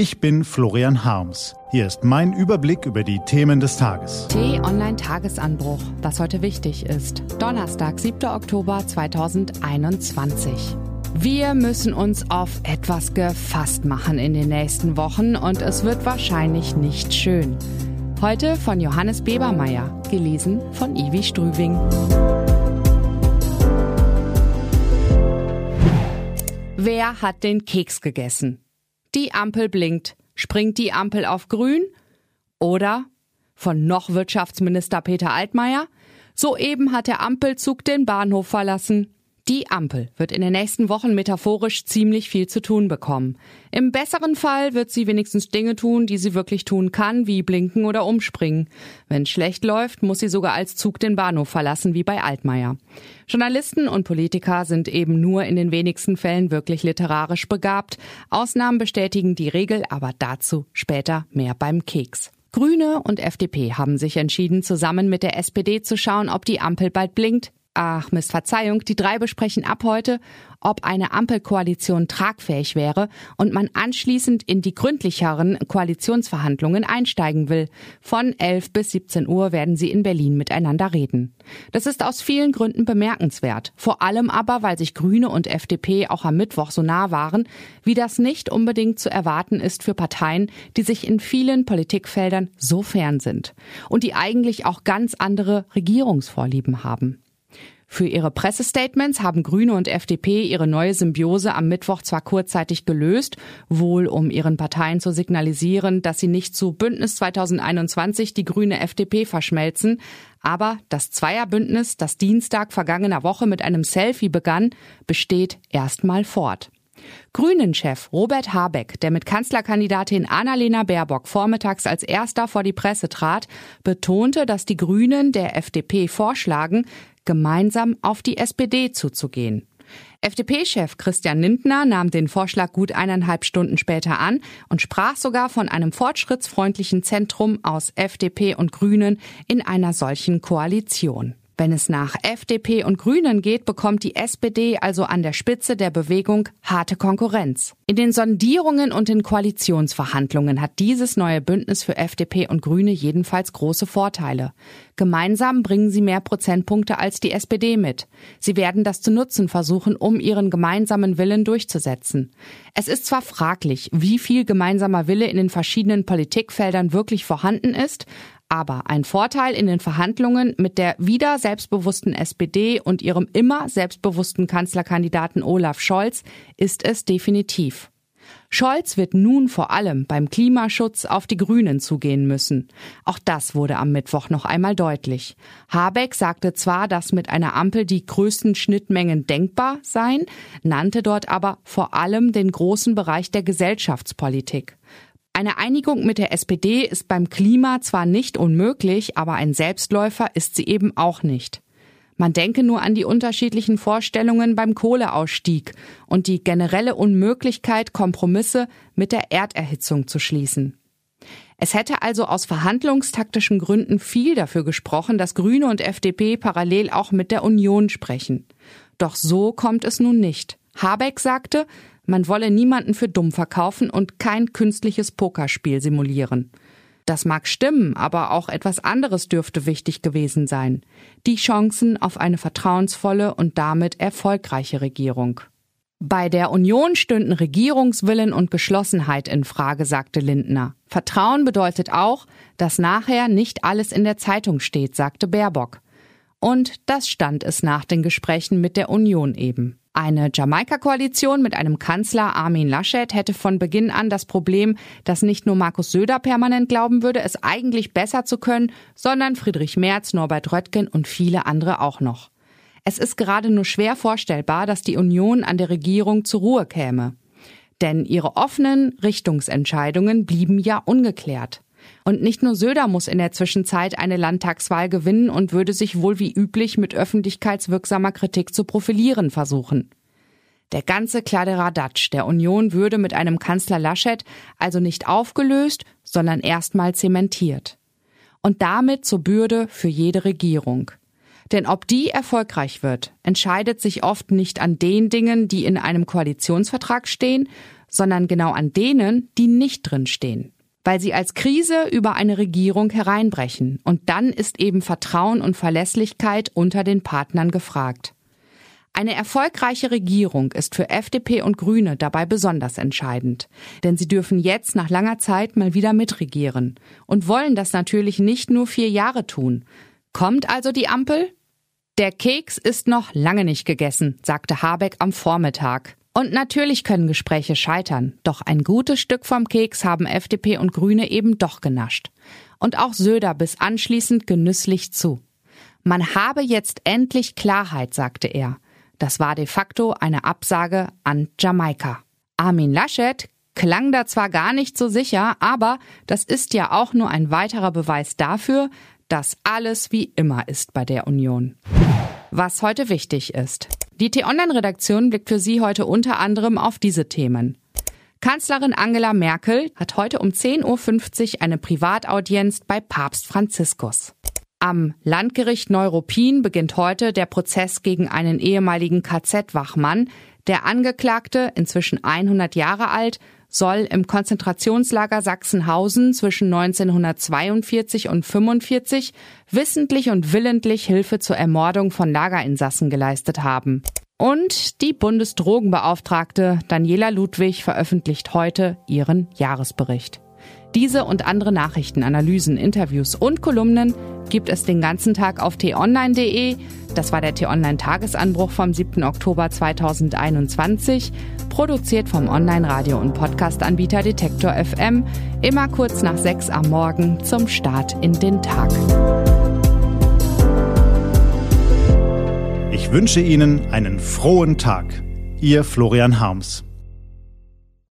Ich bin Florian Harms. Hier ist mein Überblick über die Themen des Tages. T-Online-Tagesanbruch, was heute wichtig ist. Donnerstag, 7. Oktober 2021. Wir müssen uns auf etwas gefasst machen in den nächsten Wochen und es wird wahrscheinlich nicht schön. Heute von Johannes Bebermeier, gelesen von Ivi Strüving. Wer hat den Keks gegessen? Die Ampel blinkt. Springt die Ampel auf grün? Oder von noch Wirtschaftsminister Peter Altmaier? Soeben hat der Ampelzug den Bahnhof verlassen. Die Ampel wird in den nächsten Wochen metaphorisch ziemlich viel zu tun bekommen. Im besseren Fall wird sie wenigstens Dinge tun, die sie wirklich tun kann, wie blinken oder umspringen. Wenn schlecht läuft, muss sie sogar als Zug den Bahnhof verlassen, wie bei Altmaier. Journalisten und Politiker sind eben nur in den wenigsten Fällen wirklich literarisch begabt. Ausnahmen bestätigen die Regel, aber dazu später mehr beim Keks. Grüne und FDP haben sich entschieden, zusammen mit der SPD zu schauen, ob die Ampel bald blinkt, Ach, Mist, Verzeihung, die drei besprechen ab heute, ob eine Ampelkoalition tragfähig wäre und man anschließend in die gründlicheren Koalitionsverhandlungen einsteigen will. Von 11 bis 17 Uhr werden sie in Berlin miteinander reden. Das ist aus vielen Gründen bemerkenswert. Vor allem aber, weil sich Grüne und FDP auch am Mittwoch so nah waren, wie das nicht unbedingt zu erwarten ist für Parteien, die sich in vielen Politikfeldern so fern sind und die eigentlich auch ganz andere Regierungsvorlieben haben. Für ihre Pressestatements haben Grüne und FDP ihre neue Symbiose am Mittwoch zwar kurzzeitig gelöst, wohl um ihren Parteien zu signalisieren, dass sie nicht zu Bündnis 2021 die grüne FDP verschmelzen, aber das Zweierbündnis, das Dienstag vergangener Woche mit einem Selfie begann, besteht erstmal fort. Grünen-Chef Robert Habeck, der mit Kanzlerkandidatin Annalena Baerbock vormittags als erster vor die Presse trat, betonte, dass die Grünen der FDP vorschlagen, gemeinsam auf die SPD zuzugehen. FDP-Chef Christian Lindner nahm den Vorschlag gut eineinhalb Stunden später an und sprach sogar von einem fortschrittsfreundlichen Zentrum aus FDP und Grünen in einer solchen Koalition. Wenn es nach FDP und Grünen geht, bekommt die SPD also an der Spitze der Bewegung harte Konkurrenz. In den Sondierungen und den Koalitionsverhandlungen hat dieses neue Bündnis für FDP und Grüne jedenfalls große Vorteile. Gemeinsam bringen sie mehr Prozentpunkte als die SPD mit. Sie werden das zu nutzen versuchen, um ihren gemeinsamen Willen durchzusetzen. Es ist zwar fraglich, wie viel gemeinsamer Wille in den verschiedenen Politikfeldern wirklich vorhanden ist, aber ein Vorteil in den Verhandlungen mit der wieder selbstbewussten SPD und ihrem immer selbstbewussten Kanzlerkandidaten Olaf Scholz ist es definitiv. Scholz wird nun vor allem beim Klimaschutz auf die Grünen zugehen müssen. Auch das wurde am Mittwoch noch einmal deutlich. Habeck sagte zwar, dass mit einer Ampel die größten Schnittmengen denkbar seien, nannte dort aber vor allem den großen Bereich der Gesellschaftspolitik. Eine Einigung mit der SPD ist beim Klima zwar nicht unmöglich, aber ein Selbstläufer ist sie eben auch nicht. Man denke nur an die unterschiedlichen Vorstellungen beim Kohleausstieg und die generelle Unmöglichkeit, Kompromisse mit der Erderhitzung zu schließen. Es hätte also aus verhandlungstaktischen Gründen viel dafür gesprochen, dass Grüne und FDP parallel auch mit der Union sprechen. Doch so kommt es nun nicht. Habeck sagte, man wolle niemanden für dumm verkaufen und kein künstliches Pokerspiel simulieren. Das mag stimmen, aber auch etwas anderes dürfte wichtig gewesen sein. Die Chancen auf eine vertrauensvolle und damit erfolgreiche Regierung. Bei der Union stünden Regierungswillen und Geschlossenheit in Frage, sagte Lindner. Vertrauen bedeutet auch, dass nachher nicht alles in der Zeitung steht, sagte Baerbock. Und das stand es nach den Gesprächen mit der Union eben. Eine Jamaika-Koalition mit einem Kanzler Armin Laschet hätte von Beginn an das Problem, dass nicht nur Markus Söder permanent glauben würde, es eigentlich besser zu können, sondern Friedrich Merz, Norbert Röttgen und viele andere auch noch. Es ist gerade nur schwer vorstellbar, dass die Union an der Regierung zur Ruhe käme. Denn ihre offenen Richtungsentscheidungen blieben ja ungeklärt. Und nicht nur Söder muss in der Zwischenzeit eine Landtagswahl gewinnen und würde sich wohl wie üblich mit öffentlichkeitswirksamer Kritik zu profilieren versuchen. Der ganze Kladderadatsch der Union würde mit einem Kanzler Laschet also nicht aufgelöst, sondern erstmal zementiert. Und damit zur Bürde für jede Regierung. Denn ob die erfolgreich wird, entscheidet sich oft nicht an den Dingen, die in einem Koalitionsvertrag stehen, sondern genau an denen, die nicht drinstehen. Weil sie als Krise über eine Regierung hereinbrechen. Und dann ist eben Vertrauen und Verlässlichkeit unter den Partnern gefragt. Eine erfolgreiche Regierung ist für FDP und Grüne dabei besonders entscheidend, denn sie dürfen jetzt nach langer Zeit mal wieder mitregieren und wollen das natürlich nicht nur vier Jahre tun. Kommt also die Ampel? Der Keks ist noch lange nicht gegessen, sagte Habeck am Vormittag. Und natürlich können Gespräche scheitern, doch ein gutes Stück vom Keks haben FDP und Grüne eben doch genascht. Und auch Söder bis anschließend genüsslich zu. Man habe jetzt endlich Klarheit, sagte er. Das war de facto eine Absage an Jamaika. Armin Laschet klang da zwar gar nicht so sicher, aber das ist ja auch nur ein weiterer Beweis dafür, dass alles wie immer ist bei der Union. Was heute wichtig ist. Die T-Online-Redaktion blickt für Sie heute unter anderem auf diese Themen. Kanzlerin Angela Merkel hat heute um 10.50 Uhr eine Privataudienz bei Papst Franziskus. Am Landgericht Neuruppin beginnt heute der Prozess gegen einen ehemaligen KZ-Wachmann. Der Angeklagte, inzwischen 100 Jahre alt, soll im Konzentrationslager Sachsenhausen zwischen 1942 und 45 wissentlich und willentlich Hilfe zur Ermordung von Lagerinsassen geleistet haben. Und die Bundesdrogenbeauftragte Daniela Ludwig veröffentlicht heute ihren Jahresbericht. Diese und andere Nachrichten, Analysen, Interviews und Kolumnen gibt es den ganzen Tag auf t-online.de. Das war der T-Online-Tagesanbruch vom 7. Oktober 2021, produziert vom Online-Radio- und Podcast-Anbieter Detektor FM, immer kurz nach 6 am Morgen zum Start in den Tag. Ich wünsche Ihnen einen frohen Tag. Ihr Florian Harms.